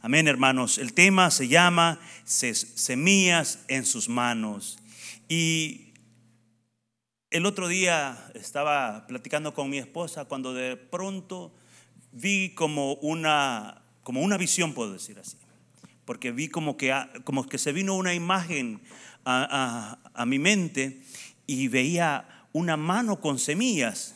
Amén, hermanos. El tema se llama Semillas en sus manos. Y el otro día estaba platicando con mi esposa cuando de pronto vi como una, como una visión, puedo decir así. Porque vi como que, como que se vino una imagen a, a mi mente y veía una mano con semillas.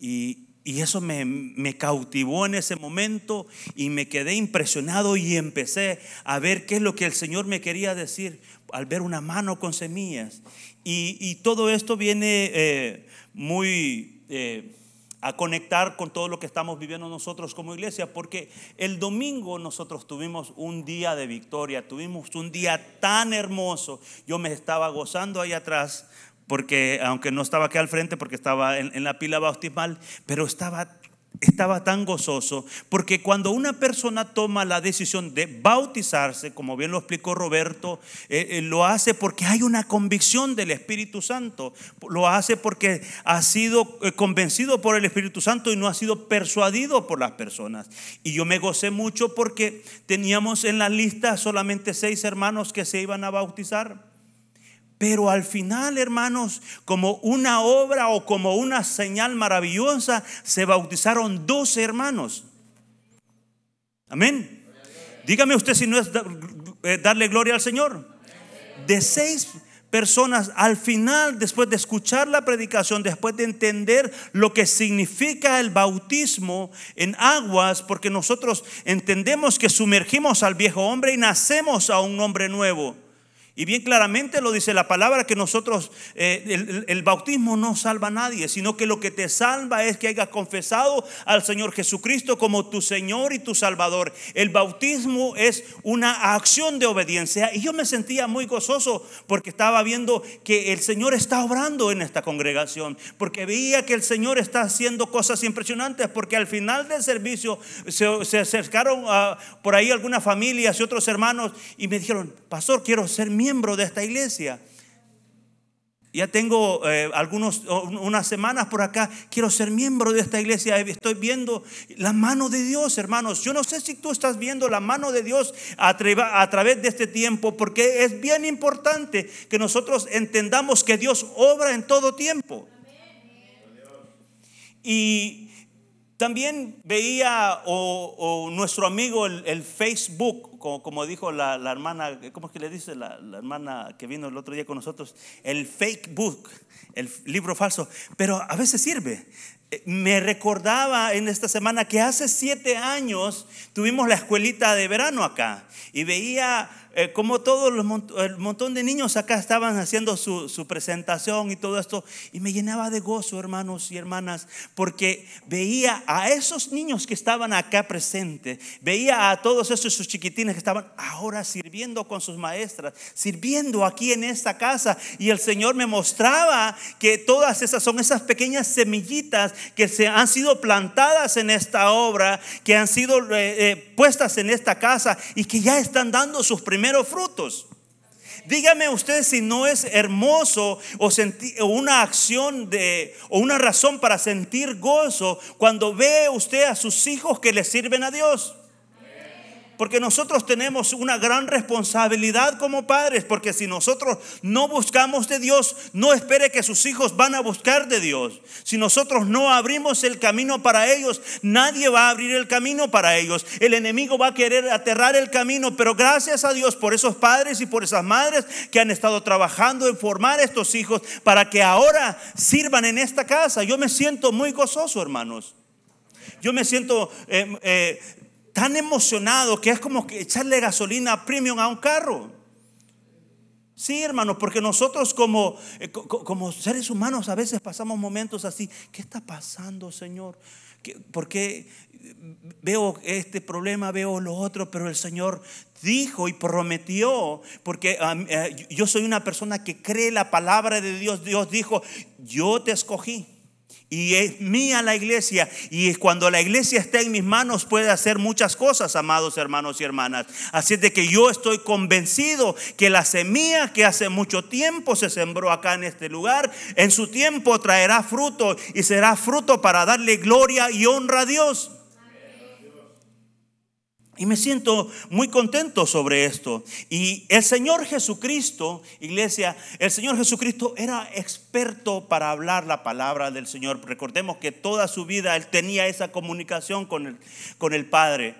Y, y eso me, cautivó en ese momento y me quedé impresionado y empecé a ver qué es lo que el Señor me quería decir al ver una mano con semillas. Y, todo esto viene eh, muy eh, a conectar con todo lo que estamos viviendo nosotros como iglesia, porque el domingo nosotros tuvimos un día de victoria, tuvimos un día tan hermoso. Yo me estaba gozando ahí atrás porque aunque no estaba aquí al frente, porque estaba en, la pila bautismal, pero estaba estaba tan gozoso, porque cuando una persona toma la decisión de bautizarse, como bien lo explicó Roberto, eh, eh, lo hace porque hay una convicción del Espíritu Santo, lo hace porque ha sido eh, convencido por el Espíritu Santo y no ha sido persuadido por las personas. Y yo me gocé mucho porque teníamos en la lista solamente seis hermanos que se iban a bautizar. Pero al final, hermanos, como una obra o como una señal maravillosa, se bautizaron 12 hermanos. Amén. Dígame usted si no es eh, darle gloria al Señor. De seis personas al final, después de escuchar la predicación, después de entender lo que significa el bautismo en aguas, porque nosotros entendemos que sumergimos al viejo hombre y nacemos a un hombre nuevo. Y bien claramente lo dice la palabra que nosotros, eh, el, bautismo no salva a nadie, sino que lo que te salva es que hayas confesado al Señor Jesucristo como tu Señor y tu Salvador. El bautismo es una acción de obediencia. Y yo me sentía muy gozoso porque estaba viendo que el Señor está obrando en esta congregación, porque veía que el Señor está haciendo cosas impresionantes, porque al final del servicio se, acercaron por ahí algunas familias y otros hermanos y me dijeron, pastor, quiero ser mi miembro de esta iglesia. Ya tengo eh, algunos, unas semanas por acá, quiero ser miembro de esta iglesia. Estoy viendo la mano de Dios, hermanos. Yo no sé si tú estás viendo la mano de Dios a, a través de este tiempo, porque es bien importante que nosotros entendamos que Dios obra en todo tiempo. Y también veía o, nuestro amigo el, Facebook, como, dijo la, hermana, ¿cómo es que le dice la, la, hermana que vino el otro día con nosotros? El fake book, el libro falso, pero a veces sirve. Eh, me recordaba en esta semana que hace siete años tuvimos la escuelita de verano acá y veía eh, como todo el montón de niños acá estaban haciendo su, presentación y todo esto, y me llenaba de gozo, hermanos y hermanas, porque veía a esos niños que estaban acá presentes, veía a todos esos sus chiquitines que estaban ahora sirviendo con sus maestras, sirviendo aquí en esta casa, y el Señor me mostraba que todas esas son esas pequeñas semillitas que se han sido plantadas en esta obra, que han sido eh, eh, puestas en esta casa y que ya están dando sus primeros frutos. Dígame usted si no es hermoso o, o, una acción de o una razón para sentir gozo cuando ve usted a sus hijos que le sirven a Dios. Porque nosotros tenemos una gran responsabilidad como padres, porque si nosotros no buscamos de Dios, no espere que sus hijos van a buscar de Dios. Si nosotros no abrimos el camino para ellos, nadie va a abrir el camino para ellos. El enemigo va a querer aterrar el camino, pero gracias a Dios por esos padres y por esas madres que han estado trabajando en formar estos hijos para que ahora sirvan en esta casa. Yo me siento muy gozoso, hermanos. Yo me siento eh, eh, tan emocionado que es como que echarle gasolina premium a un carro. Sí, hermano, porque nosotros como, eh, como seres humanos a veces pasamos momentos así. ¿Qué está pasando, Señor? Porque veo este problema, veo lo otro, pero el Señor dijo y prometió, porque eh, yo soy una persona que cree la palabra de Dios. Dios dijo, yo te escogí. Y es mía la iglesia. Y cuando la iglesia está en mis manos puede hacer muchas cosas, amados hermanos y hermanas. Así es de que yo estoy convencido que la semilla que hace mucho tiempo se sembró acá en este lugar, en su tiempo traerá fruto y será fruto para darle gloria y honra a Dios. Y me siento muy contento sobre esto. Y el Señor Jesucristo, iglesia, el Señor Jesucristo era experto para hablar la palabra del Señor. Recordemos que toda su vida Él tenía esa comunicación con el, con el Padre.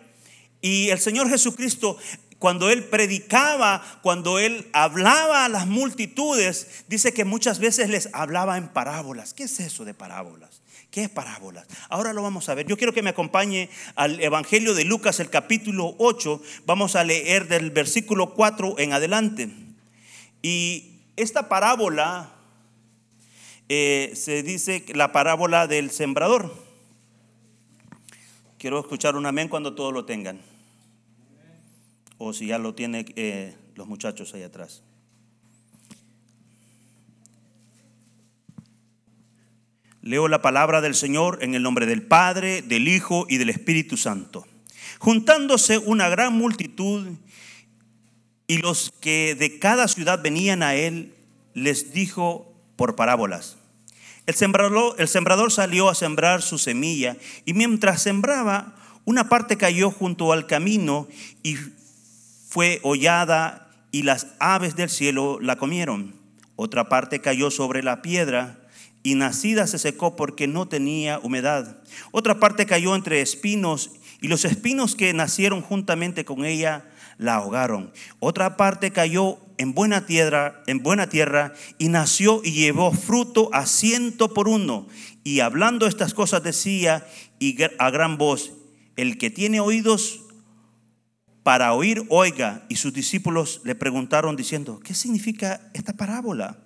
Y el Señor Jesucristo, cuando Él predicaba, cuando Él hablaba a las multitudes, dice que muchas veces les hablaba en parábolas. ¿Qué es eso de parábolas? ¿Qué es parábolas? Ahora lo vamos a ver. Yo quiero que me acompañe al Evangelio de Lucas, el capítulo 8. Vamos a leer del versículo 4 en adelante. Y esta parábola eh, se dice la parábola del sembrador. Quiero escuchar un amén cuando todos lo tengan. O si ya lo tienen eh, los muchachos ahí atrás. Leo la palabra del Señor en el nombre del Padre, del Hijo y del Espíritu Santo. Juntándose una gran multitud y los que de cada ciudad venían a él, les dijo por parábolas. El sembrador, el sembrador salió a sembrar su semilla y mientras sembraba, una parte cayó junto al camino y fue hollada y las aves del cielo la comieron. Otra parte cayó sobre la piedra y nacida se secó porque no tenía humedad. Otra parte cayó entre espinos y los espinos que nacieron juntamente con ella la ahogaron. Otra parte cayó en buena tierra, en buena tierra y nació y llevó fruto a ciento por uno. Y hablando estas cosas decía y a gran voz, el que tiene oídos para oír, oiga. Y sus discípulos le preguntaron diciendo, ¿qué significa esta parábola?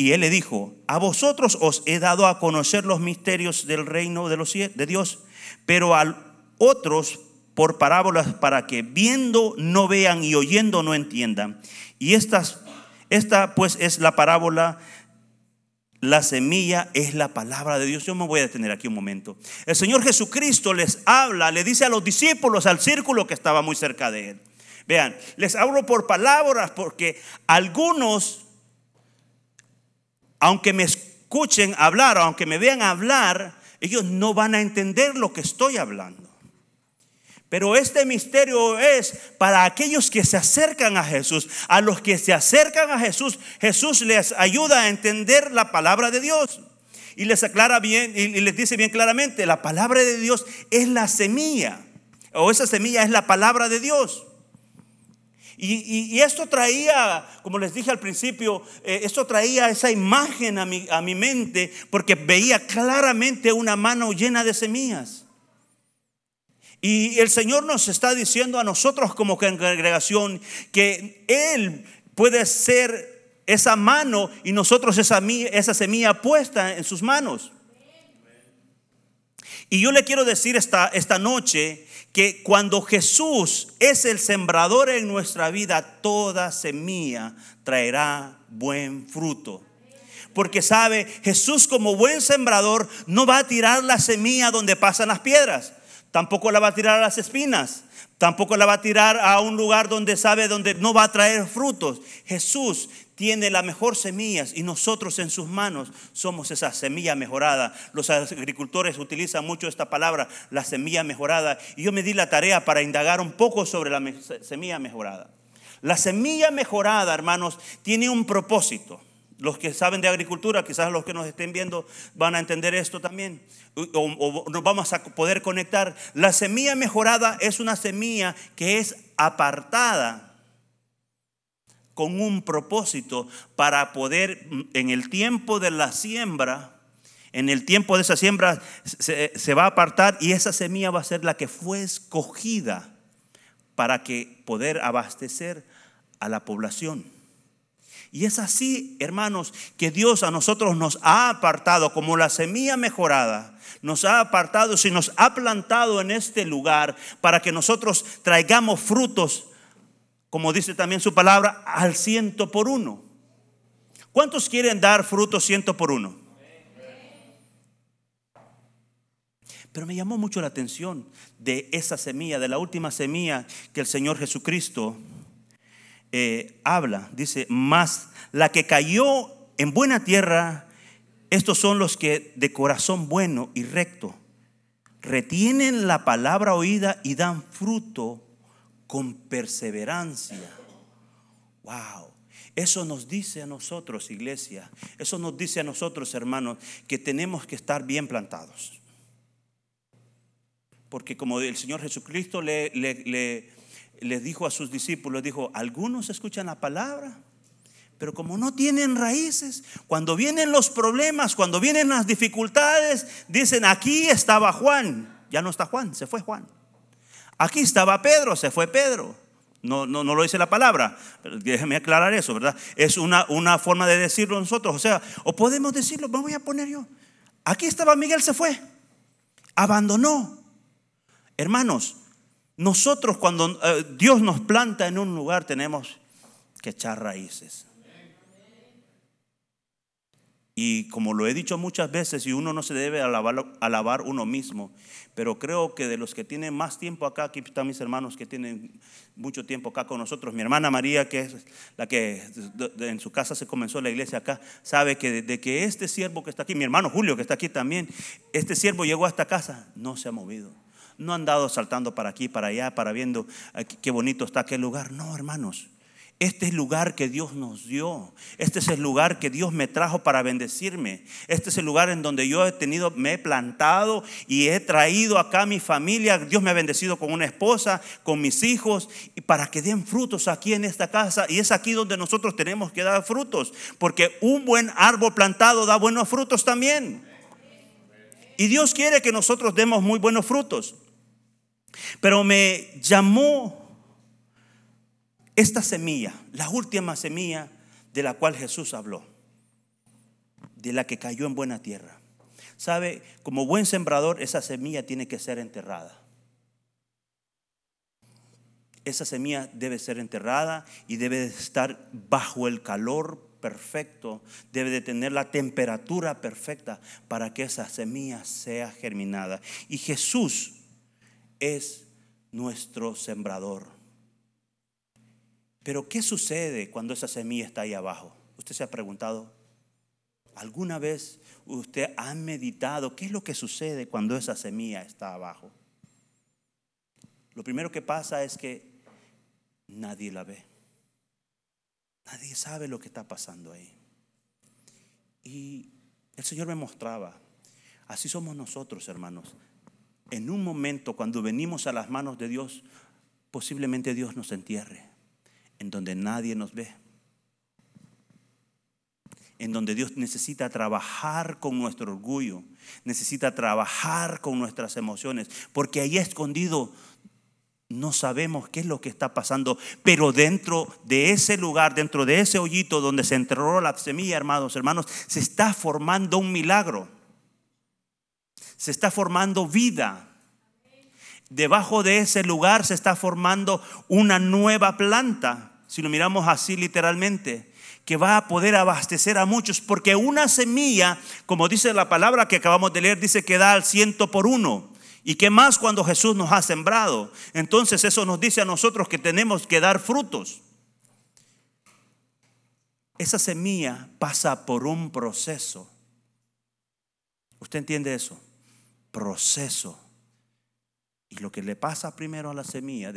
Y él le dijo, a vosotros os he dado a conocer los misterios del reino de, los, de Dios, pero a otros por parábolas para que viendo no vean y oyendo no entiendan. Y esta pues es la parábola, la semilla es la palabra de Dios. Yo me voy a detener aquí un momento. El Señor Jesucristo les habla, le dice a los discípulos, al círculo que estaba muy cerca de él. Vean, les hablo por palabras porque algunos aunque me escuchen hablar, aunque me vean hablar, ellos no van a entender lo que estoy hablando. Pero este misterio es para aquellos que se acercan a Jesús. A los que se acercan a Jesús, Jesús les ayuda a entender la palabra de Dios. Y les aclara bien, y les dice bien claramente, la palabra de Dios es la semilla. O esa semilla es la palabra de Dios. Y, esto traía, como les dije al principio, eh, esto traía esa imagen a mi, a mi mente porque veía claramente una mano llena de semillas. Y el Señor nos está diciendo a nosotros como congregación que Él puede ser esa mano y nosotros esa, esa semilla puesta en sus manos. Y yo le quiero decir esta, esta noche que cuando Jesús es el sembrador en nuestra vida, toda semilla traerá buen fruto. Porque sabe, Jesús como buen sembrador no va a tirar la semilla donde pasan las piedras, tampoco la va a tirar a las espinas, tampoco la va a tirar a un lugar donde sabe donde no va a traer frutos. Jesús tiene las mejor semillas y nosotros en sus manos somos esa semilla mejorada. Los agricultores utilizan mucho esta palabra, la semilla mejorada. Y yo me di la tarea para indagar un poco sobre la semilla mejorada. La semilla mejorada, hermanos, tiene un propósito. Los que saben de agricultura, quizás los que nos estén viendo van a entender esto también. O, nos vamos a poder conectar. La semilla mejorada es una semilla que es apartada con un propósito para poder en el tiempo de la siembra, en el tiempo de esa siembra se, va a apartar y esa semilla va a ser la que fue escogida para que poder abastecer a la población. Y es así, hermanos, que Dios a nosotros nos ha apartado como la semilla mejorada. Nos ha apartado y nos ha plantado en este lugar para que nosotros traigamos frutos como dice también su palabra, al ciento por uno. ¿Cuántos quieren dar fruto ciento por uno? Pero me llamó mucho la atención de esa semilla, de la última semilla que el Señor Jesucristo eh, habla. Dice, más la que cayó en buena tierra, estos son los que de corazón bueno y recto, retienen la palabra oída y dan fruto con perseverancia. Wow. Eso nos dice a nosotros, iglesia, eso nos dice a nosotros, hermanos, que tenemos que estar bien plantados. Porque como el Señor Jesucristo le, dijo a sus discípulos, dijo, algunos escuchan la palabra, pero como no tienen raíces, cuando vienen los problemas, cuando vienen las dificultades, dicen, aquí estaba Juan, ya no está Juan, se fue Juan. Aquí estaba Pedro, se fue Pedro. No, no, no lo dice la palabra, pero déjeme aclarar eso, ¿verdad? Es una, una forma de decirlo nosotros, o sea, o podemos decirlo, me voy a poner yo. Aquí estaba Miguel, se fue, abandonó. Hermanos, nosotros cuando eh, Dios nos planta en un lugar tenemos que echar raíces. Y como lo he dicho muchas veces, y uno no se debe alabar, alabar uno mismo, pero creo que de los que tienen más tiempo acá, aquí están mis hermanos que tienen mucho tiempo acá con nosotros, mi hermana María, que es la que en su casa se comenzó la iglesia acá, sabe que desde que este siervo que está aquí, mi hermano Julio que está aquí también, este siervo llegó a esta casa, no se ha movido. No han andado saltando para aquí, para allá, para viendo qué bonito está aquel lugar. No, hermanos. Este es el lugar que Dios nos dio. Este es el lugar que Dios me trajo para bendecirme. Este es el lugar en donde yo he tenido, me he plantado y he traído acá a mi familia. Dios me ha bendecido con una esposa, con mis hijos, y para que den frutos aquí en esta casa. Y es aquí donde nosotros tenemos que dar frutos, porque un buen árbol plantado da buenos frutos también. Y Dios quiere que nosotros demos muy buenos frutos. Pero me llamó esta semilla, la última semilla de la cual Jesús habló, de la que cayó en buena tierra. Sabe, como buen sembrador, esa semilla tiene que ser enterrada. Esa semilla debe ser enterrada y debe estar bajo el calor perfecto, debe de tener la temperatura perfecta para que esa semilla sea germinada. Y Jesús es nuestro sembrador. Pero ¿qué sucede cuando esa semilla está ahí abajo? ¿Usted se ha preguntado? ¿Alguna vez usted ha meditado qué es lo que sucede cuando esa semilla está abajo? Lo primero que pasa es que nadie la ve. Nadie sabe lo que está pasando ahí. Y el Señor me mostraba, así somos nosotros, hermanos en un momento cuando venimos a las manos de Dios, posiblemente Dios nos entierre, en donde nadie nos ve, en donde Dios necesita trabajar con nuestro orgullo, necesita trabajar con nuestras emociones, porque ahí escondido no sabemos qué es lo que está pasando, pero dentro de ese lugar, dentro de ese hoyito donde se enterró la semilla, hermanos, hermanos, se está formando un milagro se está formando vida. Debajo de ese lugar se está formando una nueva planta, si lo miramos así literalmente, que va a poder abastecer a muchos, porque una semilla, como dice la palabra que acabamos de leer, dice que da al ciento por uno. ¿Y qué más cuando Jesús nos ha sembrado? Entonces eso nos dice a nosotros que tenemos que dar frutos. Esa semilla pasa por un proceso. ¿Usted entiende eso? proceso. Y lo que le pasa primero a la semilla,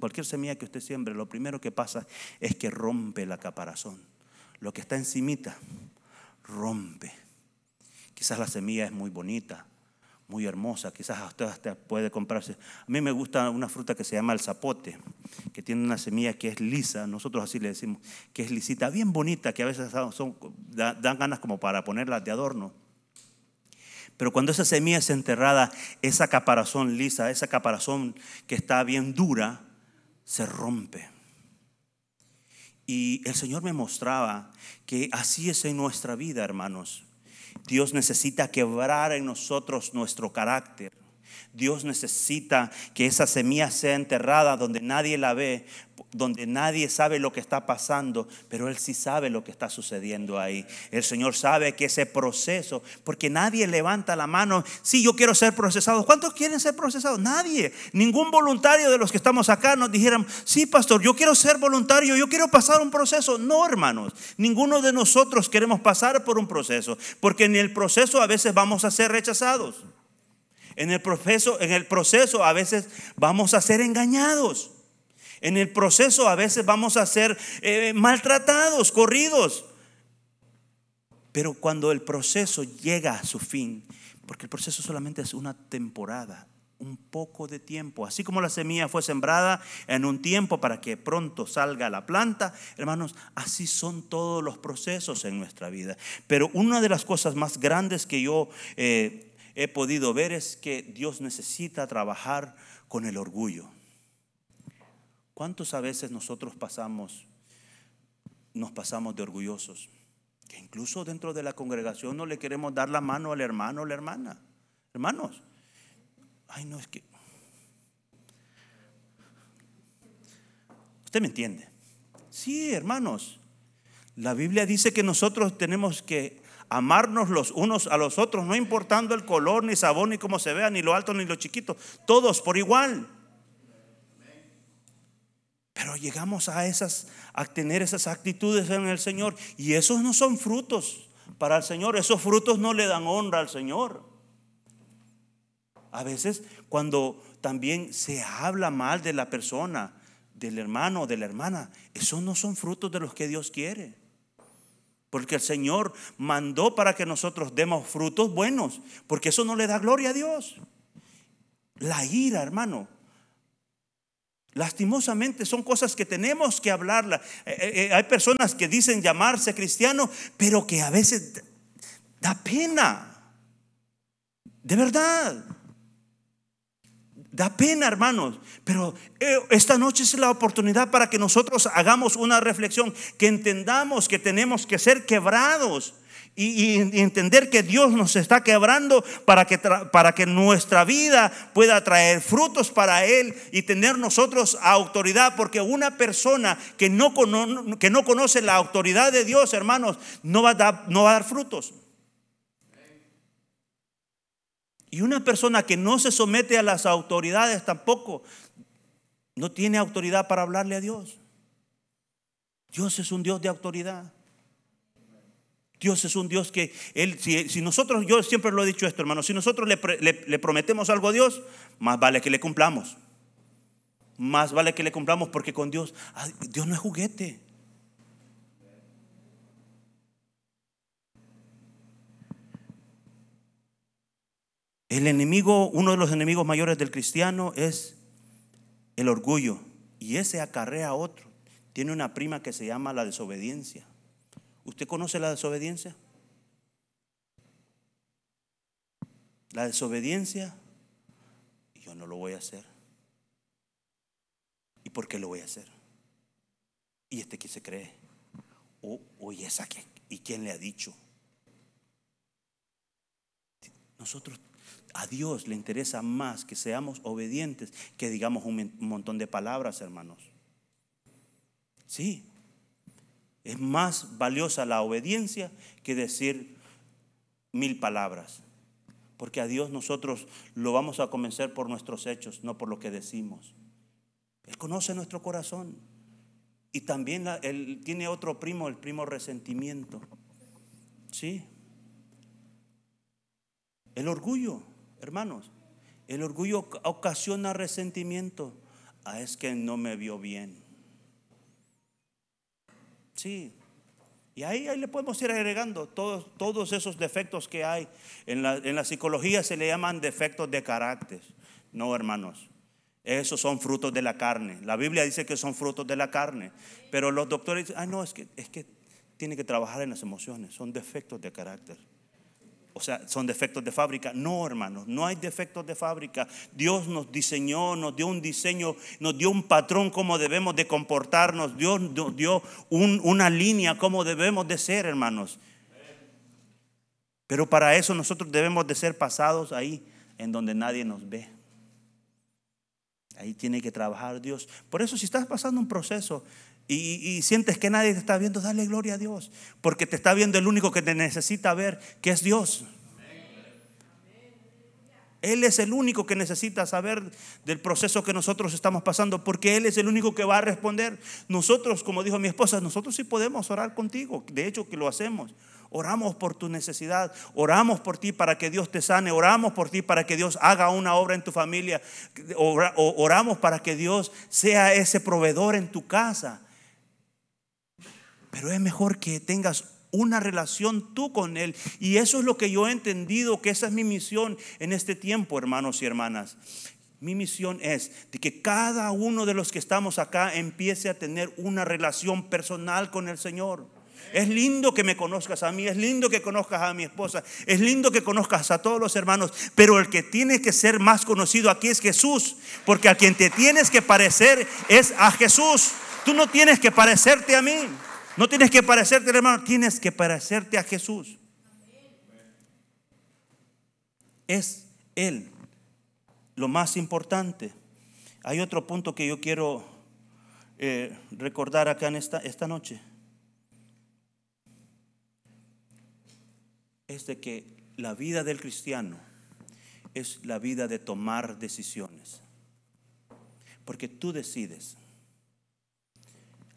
cualquier semilla que usted siembre, lo primero que pasa es que rompe la caparazón. Lo que está encimita, rompe. Quizás la semilla es muy bonita, muy hermosa, quizás usted hasta puede comprarse. A mí me gusta una fruta que se llama el zapote, que tiene una semilla que es lisa, nosotros así le decimos, que es lisita, bien bonita, que a veces son, dan ganas como para ponerla de adorno. Pero cuando esa semilla es enterrada, esa caparazón lisa, esa caparazón que está bien dura, se rompe. Y el Señor me mostraba que así es en nuestra vida, hermanos. Dios necesita quebrar en nosotros nuestro carácter. Dios necesita que esa semilla sea enterrada donde nadie la ve, donde nadie sabe lo que está pasando, pero Él sí sabe lo que está sucediendo ahí. El Señor sabe que ese proceso, porque nadie levanta la mano, sí, yo quiero ser procesado. ¿Cuántos quieren ser procesados? Nadie. Ningún voluntario de los que estamos acá nos dijeran, sí, pastor, yo quiero ser voluntario, yo quiero pasar un proceso. No, hermanos, ninguno de nosotros queremos pasar por un proceso, porque en el proceso a veces vamos a ser rechazados. En el proceso, en el proceso a veces vamos a ser engañados. En el proceso a veces vamos a ser eh, maltratados, corridos. Pero cuando el proceso llega a su fin, porque el proceso solamente es una temporada, un poco de tiempo, así como la semilla fue sembrada en un tiempo para que pronto salga la planta, hermanos, así son todos los procesos en nuestra vida. Pero una de las cosas más grandes que yo eh, he podido ver es que Dios necesita trabajar con el orgullo. ¿Cuántos a veces nosotros pasamos, nos pasamos de orgullosos? Que incluso dentro de la congregación no le queremos dar la mano al hermano o la hermana. Hermanos, ay no es que... ¿Usted me entiende? Sí, hermanos. La Biblia dice que nosotros tenemos que amarnos los unos a los otros, no importando el color, ni sabor, ni cómo se vea, ni lo alto, ni lo chiquito, todos por igual. Pero llegamos a esas a tener esas actitudes en el Señor y esos no son frutos para el Señor, esos frutos no le dan honra al Señor. A veces cuando también se habla mal de la persona, del hermano o de la hermana, esos no son frutos de los que Dios quiere. Porque el Señor mandó para que nosotros demos frutos buenos, porque eso no le da gloria a Dios. La ira, hermano, Lastimosamente son cosas que tenemos que hablarla. Eh, eh, eh, hay personas que dicen llamarse cristiano, pero que a veces da pena. De verdad. Da pena, hermanos. Pero esta noche es la oportunidad para que nosotros hagamos una reflexión, que entendamos que tenemos que ser quebrados y, entender que Dios nos está quebrando para que, para que nuestra vida pueda traer frutos para Él y tener nosotros autoridad, porque una persona que no, que no conoce la autoridad de Dios, hermanos, no va, a dar, no va a dar frutos. Y una persona que no se somete a las autoridades tampoco, no tiene autoridad para hablarle a Dios. Dios es un Dios de autoridad. Dios es un Dios que Él, si, nosotros, yo siempre lo he dicho esto, hermano, si nosotros le, prometemos algo a Dios, más vale que le cumplamos. Más vale que le cumplamos porque con Dios, Dios no es juguete. El enemigo, uno de los enemigos mayores del cristiano es el orgullo. Y ese acarrea a otro. Tiene una prima que se llama la desobediencia. ¿Usted conoce la desobediencia? La desobediencia, yo no lo voy a hacer. ¿Y por qué lo voy a hacer? ¿Y este que se cree? ¿O, o y esa? ¿Y quién le ha dicho? Nosotros, a Dios le interesa más que seamos obedientes que digamos un montón de palabras, hermanos. Sí, es más valiosa la obediencia que decir mil palabras. Porque a Dios nosotros lo vamos a convencer por nuestros hechos, no por lo que decimos. Él conoce nuestro corazón. Y también él tiene otro primo, el primo resentimiento. Sí. El orgullo, hermanos. El orgullo ocasiona resentimiento. Ah, es que no me vio bien. Sí. Y ahí, ahí le podemos ir agregando todos, todos esos defectos que hay. En la, en la psicología se le llaman defectos de carácter. No, hermanos. Esos son frutos de la carne. La Biblia dice que son frutos de la carne. Pero los doctores dicen, ah, no, es que, es que tiene que trabajar en las emociones. Son defectos de carácter o sea, son defectos de fábrica. No, hermanos, no hay defectos de fábrica. Dios nos diseñó, nos dio un diseño, nos dio un patrón cómo debemos de comportarnos. Dios nos dio una línea cómo debemos de ser, hermanos. Pero para eso nosotros debemos de ser pasados ahí, en donde nadie nos ve. Ahí tiene que trabajar Dios. Por eso si estás pasando un proceso, y, sientes que nadie te está viendo, dale gloria a Dios. Porque te está viendo el único que te necesita ver, que es Dios. Él es el único que necesita saber del proceso que nosotros estamos pasando, porque Él es el único que va a responder. Nosotros, como dijo mi esposa, nosotros sí podemos orar contigo, de hecho que lo hacemos. oramos por tu necesidad, oramos por ti para que Dios te sane, oramos por ti para que Dios haga una obra en tu familia, oramos para que Dios sea ese proveedor en tu casa. Pero es mejor que tengas una relación tú con Él. Y eso es lo que yo he entendido, que esa es mi misión en este tiempo, hermanos y hermanas. Mi misión es de que cada uno de los que estamos acá empiece a tener una relación personal con el Señor. Es lindo que me conozcas a mí, es lindo que conozcas a mi esposa, es lindo que conozcas a todos los hermanos, pero el que tiene que ser más conocido aquí es Jesús, porque a quien te tienes que parecer es a Jesús. Tú no tienes que parecerte a mí. No tienes que parecerte, hermano, tienes que parecerte a Jesús. Es Él lo más importante. Hay otro punto que yo quiero eh, recordar acá en esta, esta noche. Es de que la vida del cristiano es la vida de tomar decisiones. Porque tú decides.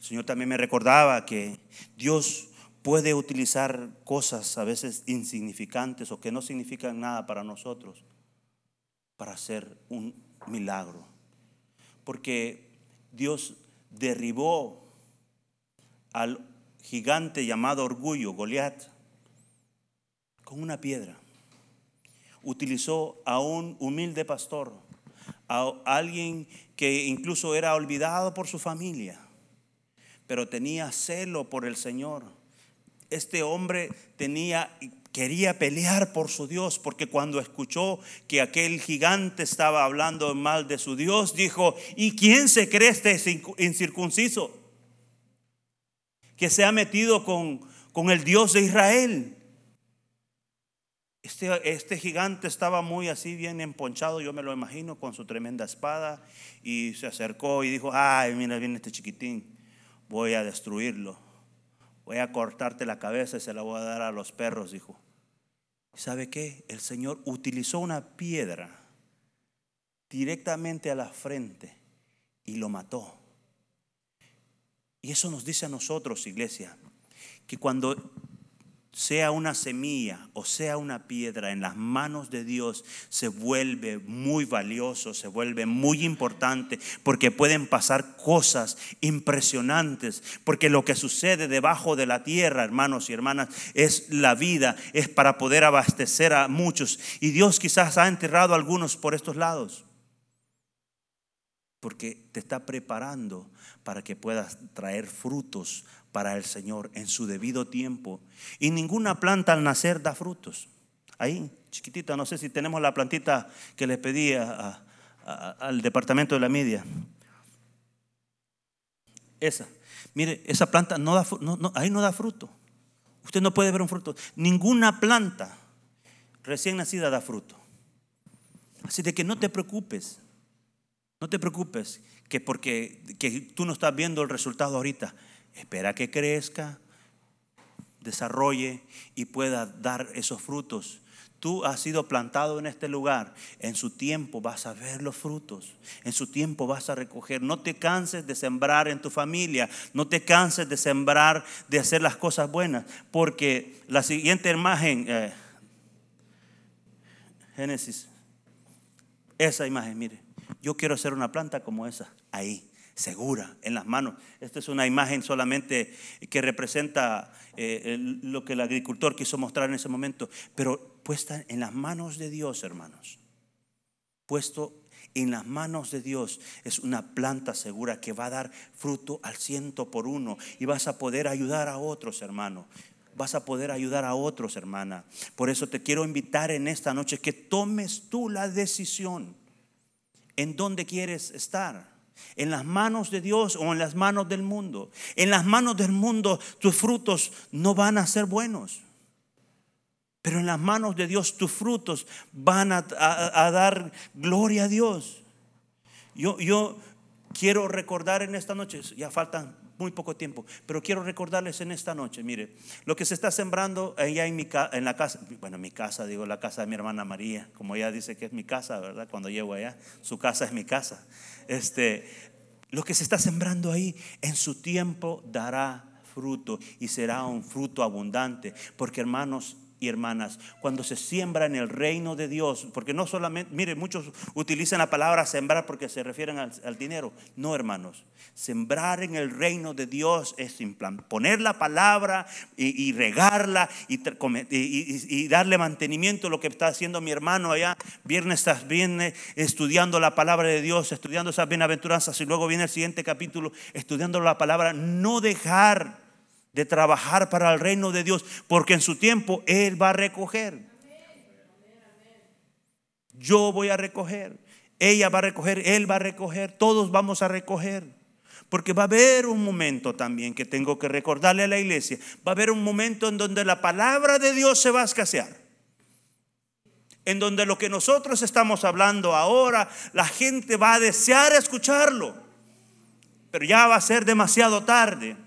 Señor también me recordaba que Dios puede utilizar cosas a veces insignificantes o que no significan nada para nosotros para hacer un milagro. Porque Dios derribó al gigante llamado orgullo, Goliat, con una piedra. Utilizó a un humilde pastor, a alguien que incluso era olvidado por su familia pero tenía celo por el Señor. Este hombre tenía quería pelear por su Dios, porque cuando escuchó que aquel gigante estaba hablando mal de su Dios, dijo, ¿y quién se cree este incircunciso? Que se ha metido con, con el Dios de Israel. Este, este, gigante estaba muy así, bien emponchado, yo me lo imagino, con su tremenda espada, y se acercó y dijo, ay, mira, viene este chiquitín voy a destruirlo. Voy a cortarte la cabeza y se la voy a dar a los perros, dijo. ¿Sabe qué? El Señor utilizó una piedra directamente a la frente y lo mató. Y eso nos dice a nosotros, iglesia, que cuando sea una semilla o sea una piedra en las manos de Dios, se vuelve muy valioso, se vuelve muy importante, porque pueden pasar cosas impresionantes, porque lo que sucede debajo de la tierra, hermanos y hermanas, es la vida, es para poder abastecer a muchos. Y Dios quizás ha enterrado a algunos por estos lados, porque te está preparando para que puedas traer frutos para el Señor en su debido tiempo. Y ninguna planta al nacer da frutos. Ahí, chiquitita, no sé si tenemos la plantita que le pedí al departamento de la media. Esa. Mire, esa planta no da, ahí no da fruto. Usted no puede ver un fruto. Ninguna planta recién nacida da fruto. Así de que no te preocupes. No te preocupes que porque que tú no estás viendo el resultado ahorita espera que crezca, desarrolle y pueda dar esos frutos. Tú has sido plantado en este lugar. En su tiempo vas a ver los frutos. En su tiempo vas a recoger. No te canses de sembrar en tu familia. No te canses de sembrar, de hacer las cosas buenas. Porque la siguiente imagen, eh, Génesis, esa imagen, mire, yo quiero hacer una planta como esa, ahí segura en las manos. Esta es una imagen solamente que representa eh, lo que el agricultor quiso mostrar en ese momento, pero puesta en las manos de Dios, hermanos. Puesto en las manos de Dios es una planta segura que va a dar fruto al ciento por uno y vas a poder ayudar a otros, hermanos vas a poder ayudar a otros, hermana. Por eso te quiero invitar en esta noche que tomes tú la decisión en dónde quieres estar. ¿En las manos de Dios o en las manos del mundo? En las manos del mundo tus frutos no van a ser buenos. Pero en las manos de Dios tus frutos van a, dar gloria a Dios. Yo, yo quiero recordar en esta noche, ya faltan muy poco tiempo, pero quiero recordarles en esta noche, mire, lo que se está sembrando allá en, mi, en la casa, bueno, mi casa, digo, la casa de mi hermana María, como ella dice que es mi casa, ¿verdad? Cuando llego allá, su casa es mi casa. Este, lo que se está sembrando ahí en su tiempo dará fruto y será un fruto abundante. Porque hermanos, y hermanas, cuando se siembra en el reino de Dios, porque no solamente, mire, muchos utilizan la palabra sembrar porque se refieren al, dinero. No, hermanos, sembrar en el reino de Dios es poner la palabra y, regarla y, darle mantenimiento lo que está haciendo mi hermano allá, viernes tras viernes, estudiando la palabra de Dios, estudiando esas bienaventuranzas y luego viene el siguiente capítulo, estudiando la palabra, no dejar de trabajar para el reino de Dios, porque en su tiempo Él va a recoger. Yo voy a recoger, ella va a recoger, Él va a recoger, todos vamos a recoger. Porque va a haber un momento también que tengo que recordarle a la iglesia, va a haber un momento en donde la palabra de Dios se va a escasear. En donde lo que nosotros estamos hablando ahora, la gente va a desear escucharlo. Pero ya va a ser demasiado tarde.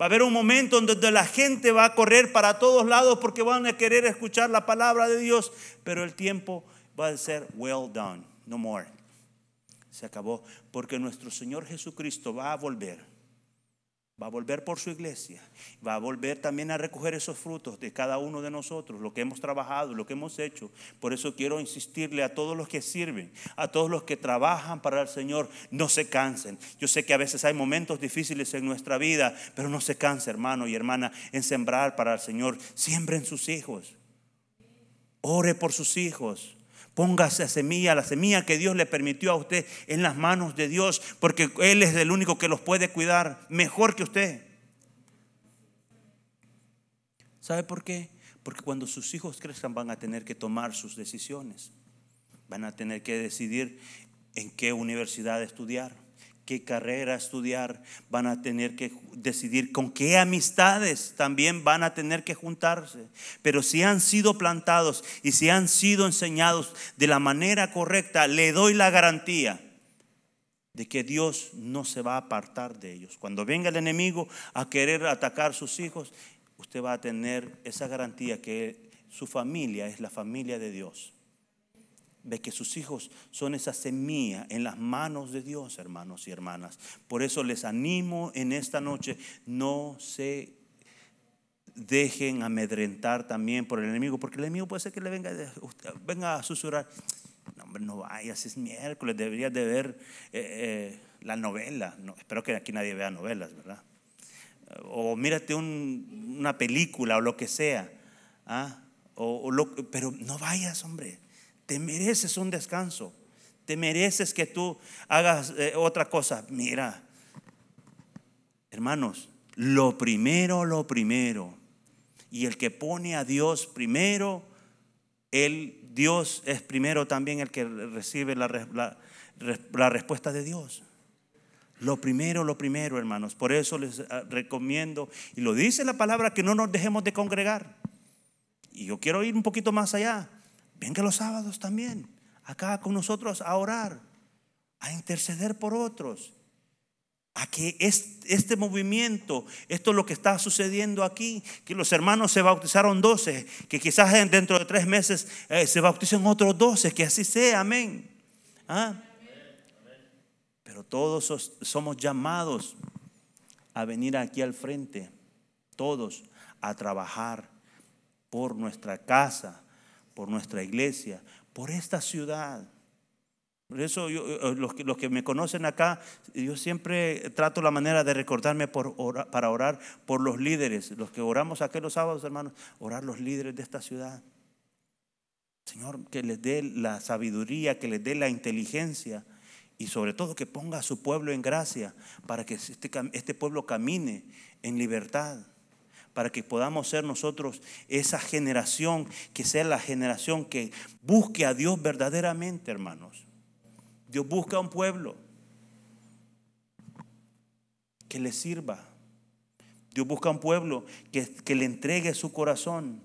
Va a haber un momento en donde la gente va a correr para todos lados porque van a querer escuchar la palabra de Dios, pero el tiempo va a ser well done, no more. Se acabó porque nuestro Señor Jesucristo va a volver Va a volver por su iglesia. Va a volver también a recoger esos frutos de cada uno de nosotros, lo que hemos trabajado, lo que hemos hecho. Por eso quiero insistirle a todos los que sirven, a todos los que trabajan para el Señor, no se cansen. Yo sé que a veces hay momentos difíciles en nuestra vida, pero no se canse, hermano y hermana, en sembrar para el Señor. Siembren sus hijos. Ore por sus hijos. Póngase esa semilla, la semilla que Dios le permitió a usted en las manos de Dios, porque Él es el único que los puede cuidar mejor que usted. ¿Sabe por qué? Porque cuando sus hijos crezcan van a tener que tomar sus decisiones. Van a tener que decidir en qué universidad estudiar qué carrera estudiar, van a tener que decidir con qué amistades también van a tener que juntarse. Pero si han sido plantados y si han sido enseñados de la manera correcta, le doy la garantía de que Dios no se va a apartar de ellos. Cuando venga el enemigo a querer atacar a sus hijos, usted va a tener esa garantía que su familia es la familia de Dios de que sus hijos son esa semilla en las manos de Dios, hermanos y hermanas. Por eso les animo en esta noche, no se dejen amedrentar también por el enemigo, porque el enemigo puede ser que le venga, venga a susurrar, no hombre, no vayas, es miércoles, deberías de ver eh, eh, la novela. No, espero que aquí nadie vea novelas, ¿verdad? O mírate una película o lo que sea. ¿ah? O, pero no vayas, hombre. Te mereces un descanso. Te mereces que tú hagas eh, otra cosa. Mira, hermanos, lo primero, lo primero. Y el que pone a Dios primero, el Dios es primero también el que recibe la, la respuesta de Dios. Lo primero, lo primero, hermanos. Por eso les ah, recomiendo, y lo dice la palabra, que no nos dejemos de congregar. Y yo quiero ir un poquito más allá. Venga los sábados también, acá con nosotros a orar, a interceder por otros, a que este movimiento, esto es lo que está sucediendo aquí, que los hermanos se bautizaron 12, que quizás dentro de tres meses eh, se bauticen otros 12, que así sea, amén. ¿Ah? Pero todos somos llamados a venir aquí al frente, todos a trabajar por nuestra casa, por nuestra iglesia, por esta ciudad. Por eso eh, los, que, los, que, me conocen acá, yo siempre trato la manera de recordarme por para orar por los líderes, los que oramos aquí los sábados, hermanos, orar los líderes de esta ciudad. Señor, que les dé la sabiduría, que les dé la inteligencia y sobre todo que ponga a su pueblo en gracia para que este, este pueblo camine en libertad para que podamos ser nosotros esa generación, que sea la generación que busque a Dios verdaderamente, hermanos. Dios busca a un pueblo que le sirva. Dios busca a un pueblo que, que le entregue su corazón.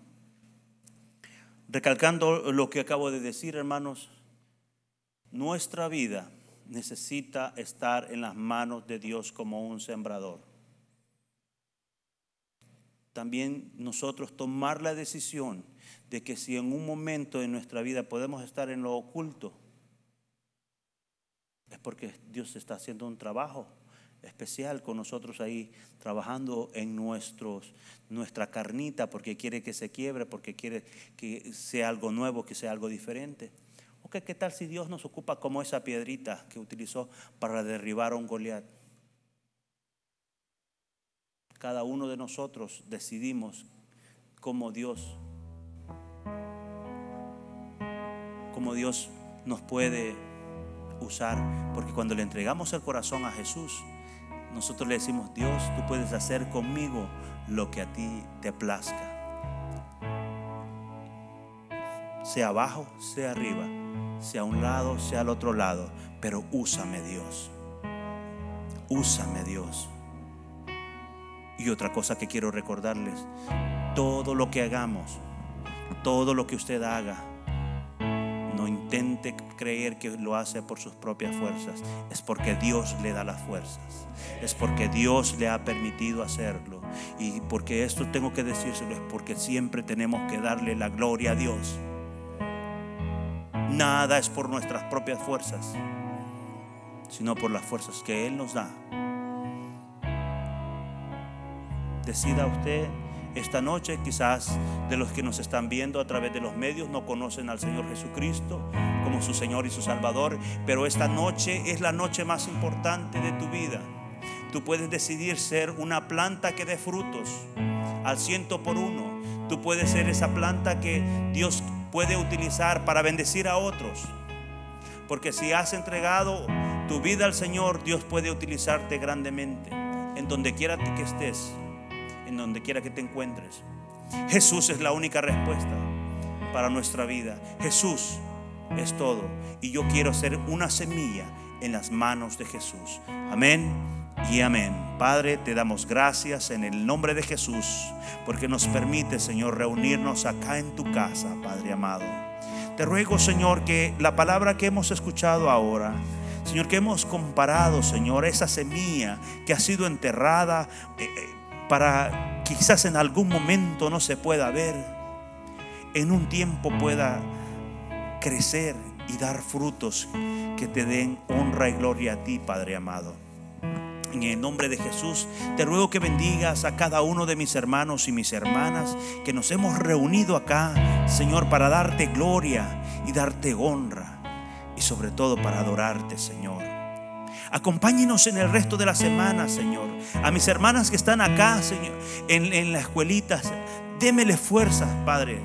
Recalcando lo que acabo de decir, hermanos, nuestra vida necesita estar en las manos de Dios como un sembrador también nosotros tomar la decisión de que si en un momento de nuestra vida podemos estar en lo oculto, es porque Dios está haciendo un trabajo especial con nosotros ahí, trabajando en nuestros, nuestra carnita, porque quiere que se quiebre, porque quiere que sea algo nuevo, que sea algo diferente. Ok, ¿qué tal si Dios nos ocupa como esa piedrita que utilizó para derribar a un Goliat? Cada uno de nosotros decidimos cómo Dios, cómo Dios nos puede usar, porque cuando le entregamos el corazón a Jesús, nosotros le decimos, Dios, tú puedes hacer conmigo lo que a ti te plazca. Sea abajo, sea arriba, sea a un lado, sea al otro lado, pero úsame Dios. Úsame Dios. Y otra cosa que quiero recordarles, todo lo que hagamos, todo lo que usted haga, no intente creer que lo hace por sus propias fuerzas. Es porque Dios le da las fuerzas. Es porque Dios le ha permitido hacerlo. Y porque esto tengo que decírselo es porque siempre tenemos que darle la gloria a Dios. Nada es por nuestras propias fuerzas, sino por las fuerzas que Él nos da. Decida usted esta noche. Quizás de los que nos están viendo a través de los medios no conocen al Señor Jesucristo como su Señor y su Salvador, pero esta noche es la noche más importante de tu vida. Tú puedes decidir ser una planta que dé frutos al ciento por uno. Tú puedes ser esa planta que Dios puede utilizar para bendecir a otros. Porque si has entregado tu vida al Señor, Dios puede utilizarte grandemente en donde quiera que estés en donde quiera que te encuentres. Jesús es la única respuesta para nuestra vida. Jesús es todo. Y yo quiero ser una semilla en las manos de Jesús. Amén y amén. Padre, te damos gracias en el nombre de Jesús, porque nos permite, Señor, reunirnos acá en tu casa, Padre amado. Te ruego, Señor, que la palabra que hemos escuchado ahora, Señor, que hemos comparado, Señor, esa semilla que ha sido enterrada. Eh, eh, para quizás en algún momento no se pueda ver, en un tiempo pueda crecer y dar frutos que te den honra y gloria a ti, Padre amado. En el nombre de Jesús, te ruego que bendigas a cada uno de mis hermanos y mis hermanas que nos hemos reunido acá, Señor, para darte gloria y darte honra y sobre todo para adorarte, Señor. Acompáñenos en el resto de la semana, Señor. A mis hermanas que están acá, Señor, en, en la escuelita, démele fuerzas, Padre.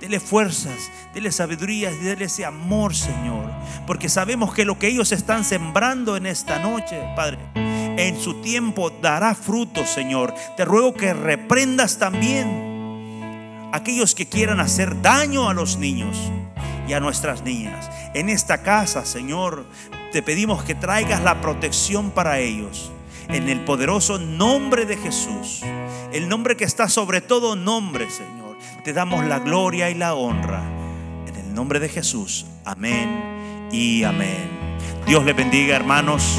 Dele fuerzas, dele sabiduría, dele ese amor, Señor. Porque sabemos que lo que ellos están sembrando en esta noche, Padre, en su tiempo dará fruto, Señor. Te ruego que reprendas también aquellos que quieran hacer daño a los niños y a nuestras niñas. En esta casa, Señor, te pedimos que traigas la protección para ellos. En el poderoso nombre de Jesús. El nombre que está sobre todo nombre, Señor. Te damos la gloria y la honra. En el nombre de Jesús. Amén y amén. Dios le bendiga, hermanos.